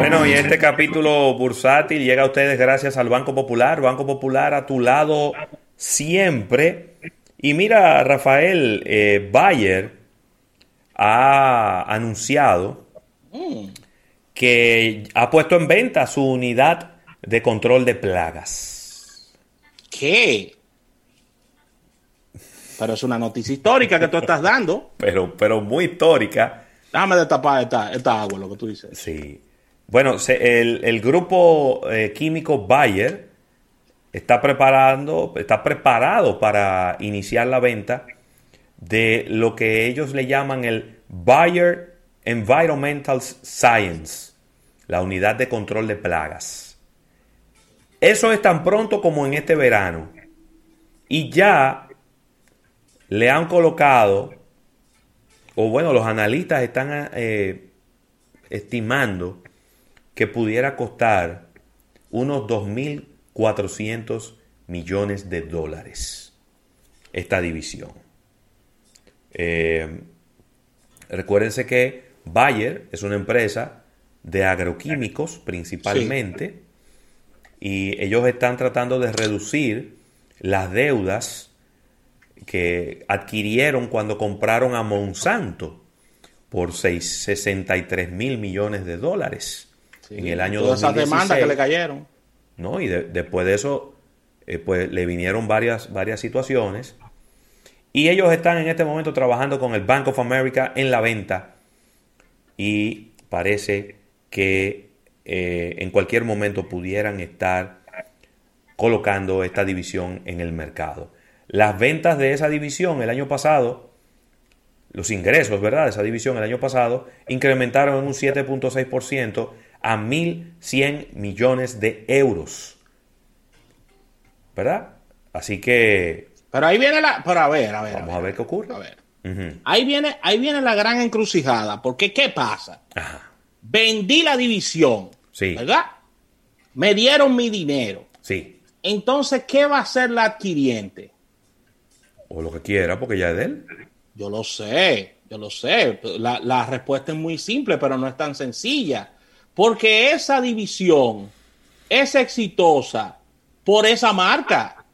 Bueno, y este capítulo bursátil llega a ustedes gracias al Banco Popular. Banco Popular a tu lado siempre. Y mira, Rafael, eh, Bayer ha anunciado que ha puesto en venta su unidad de control de plagas. ¿Qué? Pero es una noticia histórica que tú estás dando. Pero, pero muy histórica. Déjame destapar esta, esta agua, lo que tú dices. Sí. Bueno, el, grupo eh, químico Bayer está preparando, está preparado para iniciar la venta de lo que ellos le llaman el Bayer Environmental Science, la unidad de control de plagas. Eso es tan pronto como en este verano. Y ya le han colocado, o bueno, los analistas están eh, estimando que pudiera costar unos 2.400 millones de dólares esta división. Eh, recuérdense que Bayer es una empresa de agroquímicos principalmente y ellos están tratando de reducir las deudas que adquirieron cuando compraron a Monsanto por 63 mil millones de dólares en el año todas esas demandas que le cayeron. ¿no? Y después de eso, eh, pues le vinieron varias, varias situaciones. Y ellos están en este momento trabajando con el Bank of America en la venta. Y parece que eh, en cualquier momento pudieran estar colocando esta división en el mercado. Las ventas de esa división el año pasado, los ingresos, ¿verdad? De esa división el año pasado, incrementaron en un 7.6% a 1.100 millones de euros. ¿Verdad? Así que... Pero ahí viene la... Pero a ver, a ver. Vamos a ver, qué ocurre. A ver. ahí, viene, ahí viene la gran encrucijada. Porque, ¿qué pasa? Vendí la división. Sí. ¿Verdad? Me dieron mi dinero. Sí. Entonces, ¿qué va a hacer la adquiriente? O lo que quiera, porque ya es de él. Yo lo sé, yo lo sé. La, la respuesta es muy simple, pero no es tan sencilla. Porque esa división es exitosa por esa marca.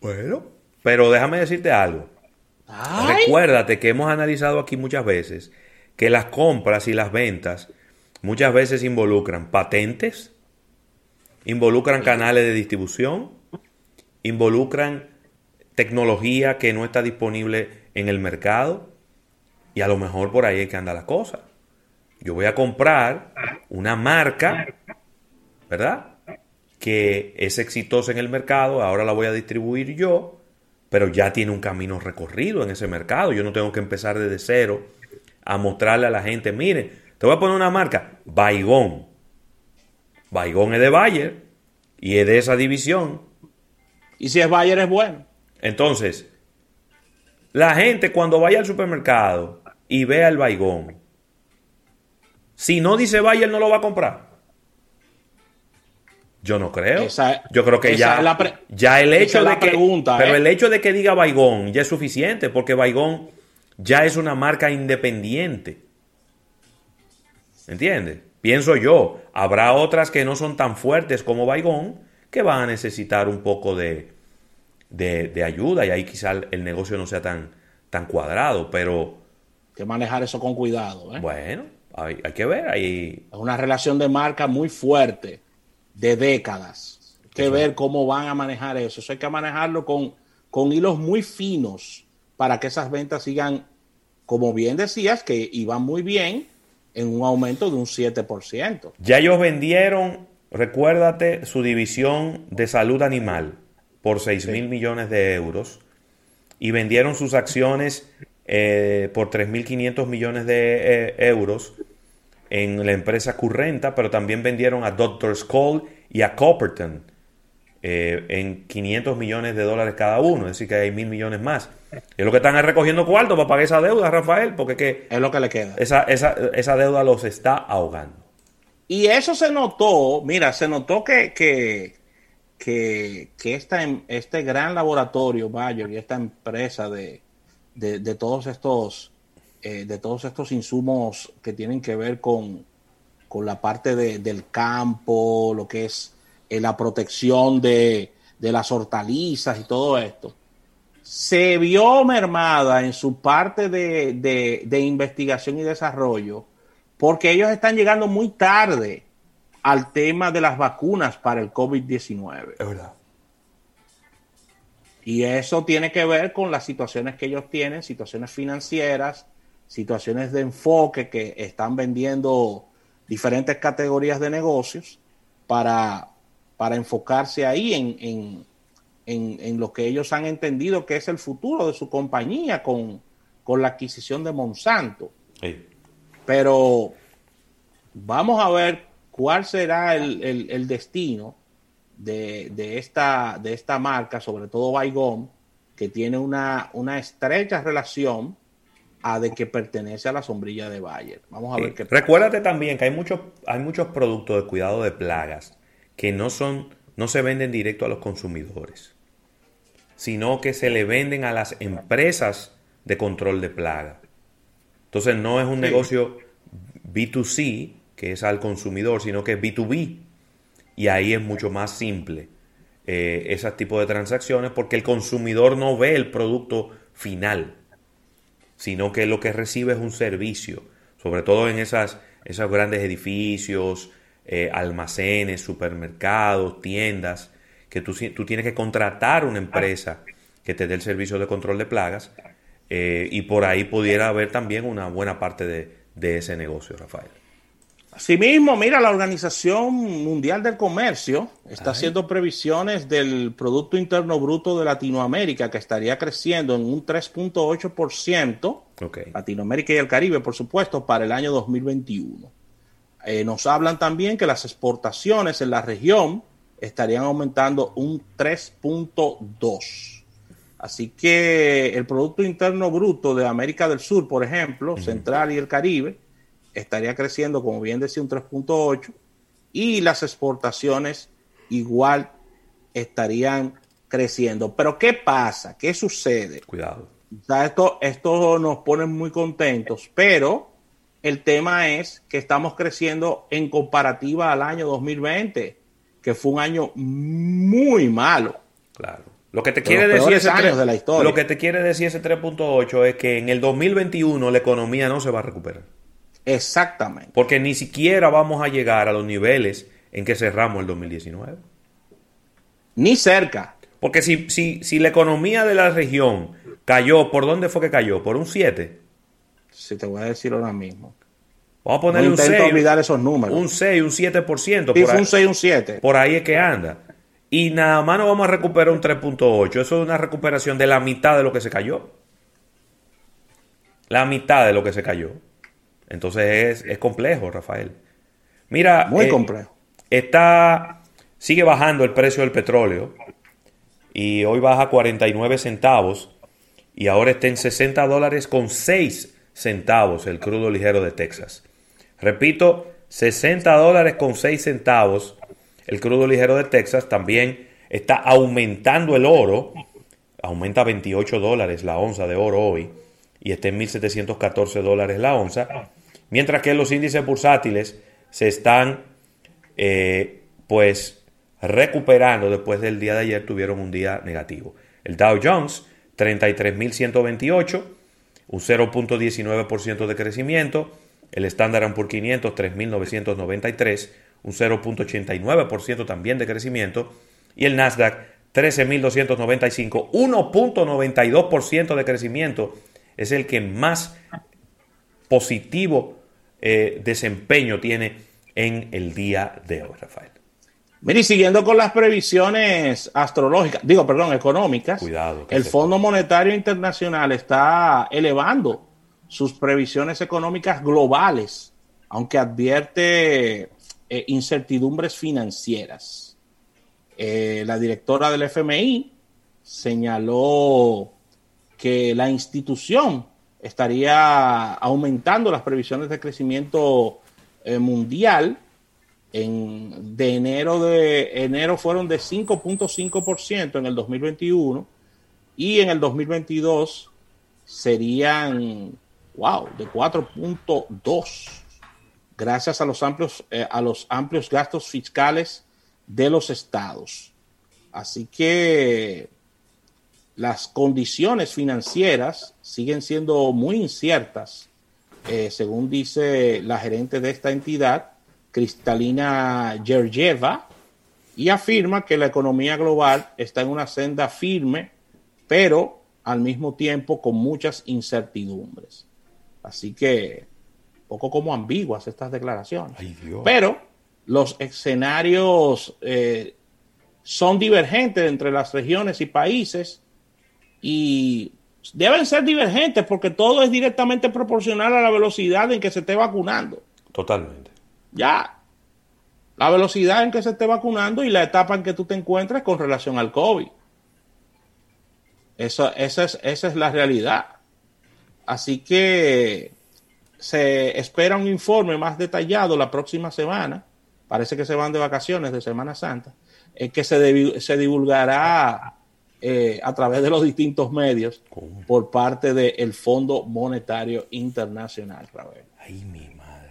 Bueno, pero déjame decirte algo. Recuérdate que hemos analizado aquí muchas veces que las compras y las ventas muchas veces involucran patentes, involucran canales de distribución, involucran tecnología que no está disponible en el mercado y a lo mejor por ahí es que anda la cosa. Yo voy a comprar una marca, ¿verdad? Que es exitosa en el mercado, ahora la voy a distribuir yo, pero ya tiene un camino recorrido en ese mercado. Yo no tengo que empezar desde cero a mostrarle a la gente, mire, te voy a poner una marca, Baigón. Baigón es de Bayer y es de esa división. Y si es Bayer es bueno. Entonces, la gente cuando vaya al supermercado y vea el Baigón, si no dice Bayer, no lo va a comprar. Yo no creo. Yo creo que ya, ya el hecho de que. pero ¿eh? el hecho de que diga Baigón ya es suficiente, porque Baigón ya es una marca independiente. ¿Entiendes? Pienso yo. Habrá otras que no son tan fuertes como Baigón, que van a necesitar un poco de, de, ayuda, y ahí quizá el negocio no sea tan, tan cuadrado, pero. Hay que manejar eso con cuidado. ¿eh? Bueno, hay, que ver. Es una relación de marca muy fuerte, de décadas. Hay que ver cómo van a manejar eso. Eso hay que manejarlo con, con hilos muy finos para que esas ventas sigan, como bien decías, que iban muy bien en un aumento de un 7%. Ya ellos vendieron, recuérdate, su división de salud animal por 6 mil millones de euros y vendieron sus acciones eh, por 3.500 millones de eh, euros en la empresa Currenta, pero también vendieron a Doctor's Call y a Copperton eh, en 500 millones de dólares cada uno, es decir, que hay mil millones más. Es lo que están recogiendo cuarto para pagar esa deuda, Rafael, porque que es lo que le queda. Esa, esa, esa deuda los está ahogando. Y eso se notó, mira, se notó que, que, que, que esta, em, este gran laboratorio, Bayer, y esta empresa de, de, todos estos eh, de todos estos insumos que tienen que ver con, con la parte del campo, lo que es eh, la protección de, las hortalizas y todo esto, se vio mermada en su parte de, de investigación y desarrollo porque ellos están llegando muy tarde al tema de las vacunas para el COVID-19. Es verdad. Y eso tiene que ver con las situaciones que ellos tienen, situaciones financieras, situaciones de enfoque que están vendiendo diferentes categorías de negocios para, para enfocarse ahí en, en, lo que ellos han entendido que es el futuro de su compañía con, la adquisición de Monsanto. Pero vamos a ver cuál será el, destino de, esta, de esta marca, sobre todo Baigón, que tiene una, una estrecha relación a de que pertenece a la sombrilla de Bayer. Vamos a ver qué Recuérdate también que hay muchos, hay muchos productos de cuidado de plagas que no son, no se venden directo a los consumidores, sino que se le venden a las empresas de control de plaga. Entonces no es un negocio B2C, que es al consumidor, sino que es B2B. Y ahí es mucho más simple eh, ese tipo de transacciones porque el consumidor no ve el producto final sino que lo que recibe es un servicio, sobre todo en esas, esos grandes edificios, eh, almacenes, supermercados, tiendas, que tú, tú, tienes que contratar una empresa que te dé el servicio de control de plagas eh, y por ahí pudiera haber también una buena parte de, de ese negocio, Rafael. Asimismo, mira, la Organización Mundial del Comercio está haciendo previsiones del Producto Interno Bruto de Latinoamérica que estaría creciendo en un 3.8%, Latinoamérica y el Caribe, por supuesto, para el año 2021. Eh, nos hablan también que las exportaciones en la región estarían aumentando un 3.2%. Así que el Producto Interno Bruto de América del Sur, por ejemplo, Central y el Caribe, estaría creciendo, como bien decía, un 3.8 y las exportaciones igual estarían creciendo. Pero ¿qué pasa? ¿Qué sucede? Cuidado. esto, esto nos pone muy contentos, pero el tema es que estamos creciendo en comparativa al año 2020, que fue un año muy malo. Claro. Lo que te quiere decir ese de la historia. Lo que te quiere decir ese 3.8 es que en el 2021 la economía no se va a recuperar. Exactamente. Porque ni siquiera vamos a llegar a los niveles en que cerramos el 2019. Ni cerca. Porque si, si, si la economía de la región cayó, ¿por dónde fue que cayó? ¿Por un 7? Si te voy a decir ahora mismo. Vamos a ponerle un 6. olvidar esos números. Un 6, un 7%. Sí, por un 6, un 7. Por ahí es que anda. Y nada más nos vamos a recuperar un 3.8. Eso es una recuperación de la mitad de lo que se cayó. La mitad de lo que se cayó. Entonces es, complejo, Rafael. Mira, muy eh, complejo. Está, sigue bajando el precio del petróleo y hoy baja 49 centavos y ahora está en 60 dólares con 6 centavos el crudo ligero de Texas. Repito, 60 dólares con 6 centavos el crudo ligero de Texas. También está aumentando el oro. Aumenta 28 dólares la onza de oro hoy y está en 1.714 dólares la onza mientras que los índices bursátiles se están eh, pues recuperando después del día de ayer tuvieron un día negativo. El Dow Jones 33.128, un 0.19% de crecimiento. El Standard Poor's 500 3.993, un 0.89% también de crecimiento. Y el Nasdaq 13.295, 1.92% de crecimiento. Es el que más positivo eh, desempeño tiene en el día de hoy, Rafael. Mire, siguiendo con las previsiones astrológicas, digo, perdón, económicas, Cuidado, el Fondo Monetario Internacional está elevando sus previsiones económicas globales, aunque advierte eh, incertidumbres financieras. Eh, la directora del FMI señaló que la institución estaría aumentando las previsiones de crecimiento eh, mundial. En, de enero de enero fueron de 5.5% en el 2021 y en el 2022 serían wow, de 4.2. gracias a los amplios, eh, a los amplios gastos fiscales de los estados. Así que las condiciones financieras siguen siendo muy inciertas, eh, según dice la gerente de esta entidad, Cristalina Georgieva, y afirma que la economía global está en una senda firme, pero al mismo tiempo con muchas incertidumbres. Así que, poco como ambiguas estas declaraciones. Pero los escenarios eh, son divergentes entre las regiones y países y deben ser divergentes porque todo es directamente proporcional a la velocidad en que se esté vacunando. Totalmente. Ya, la velocidad en que se esté vacunando y la etapa en que tú te encuentres con relación al COVID. Eso, esa, es, esa es la realidad. Así que se espera un informe más detallado la próxima semana. Parece que se van de vacaciones de Semana Santa. en que se, se divulgará eh, a través de los distintos medios por parte del Fondo Monetario Internacional. Ay, mi madre.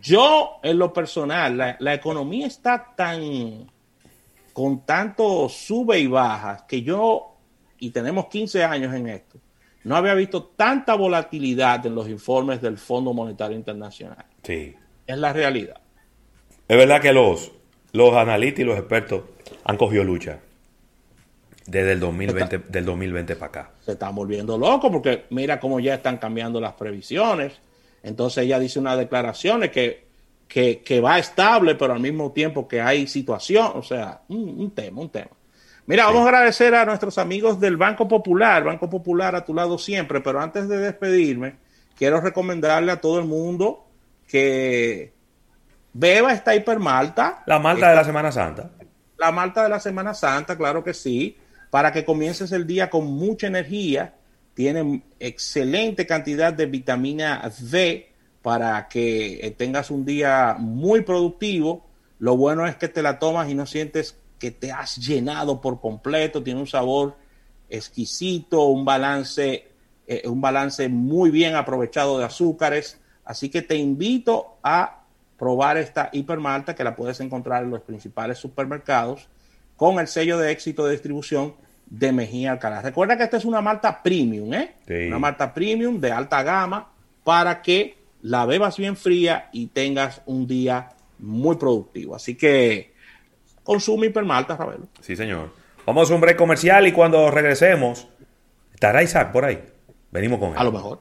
Yo, en lo personal, la, la economía está tan con tanto sube y baja que yo y tenemos 15 años en esto, no había visto tanta volatilidad en los informes del Fondo Monetario Internacional. Sí. Es la realidad. Es verdad que los, los analistas y los expertos han cogido lucha desde el 2020, del 2020 para acá. Se están volviendo locos porque mira cómo ya están cambiando las previsiones. Entonces ella dice unas declaraciones que, que, va estable, pero al mismo tiempo que hay situación. O sea, un tema, un tema. Mira, vamos a agradecer a nuestros amigos del Banco Popular, Banco Popular a tu lado siempre, pero antes de despedirme, quiero recomendarle a todo el mundo que beba esta hipermalta. La malta de la Semana Santa. La malta de la Semana Santa, claro que sí, para que comiences el día con mucha energía. Tiene excelente cantidad de vitamina D para que tengas un día muy productivo. Lo bueno es que te la tomas y no sientes que te has llenado por completo, tiene un sabor exquisito, un balance, eh, un balance muy bien aprovechado de azúcares. Así que te invito a probar esta hipermalta que la puedes encontrar en los principales supermercados con el sello de éxito de distribución de Mejía Alcalá. Recuerda que esta es una malta premium, ¿eh? Una malta premium de alta gama para que la bebas bien fría y tengas un día muy productivo. Así que consume hipermalta, Ravelo. Sí, señor. Vamos a un break comercial y cuando regresemos, estará Isaac por ahí. Venimos con él. A lo mejor.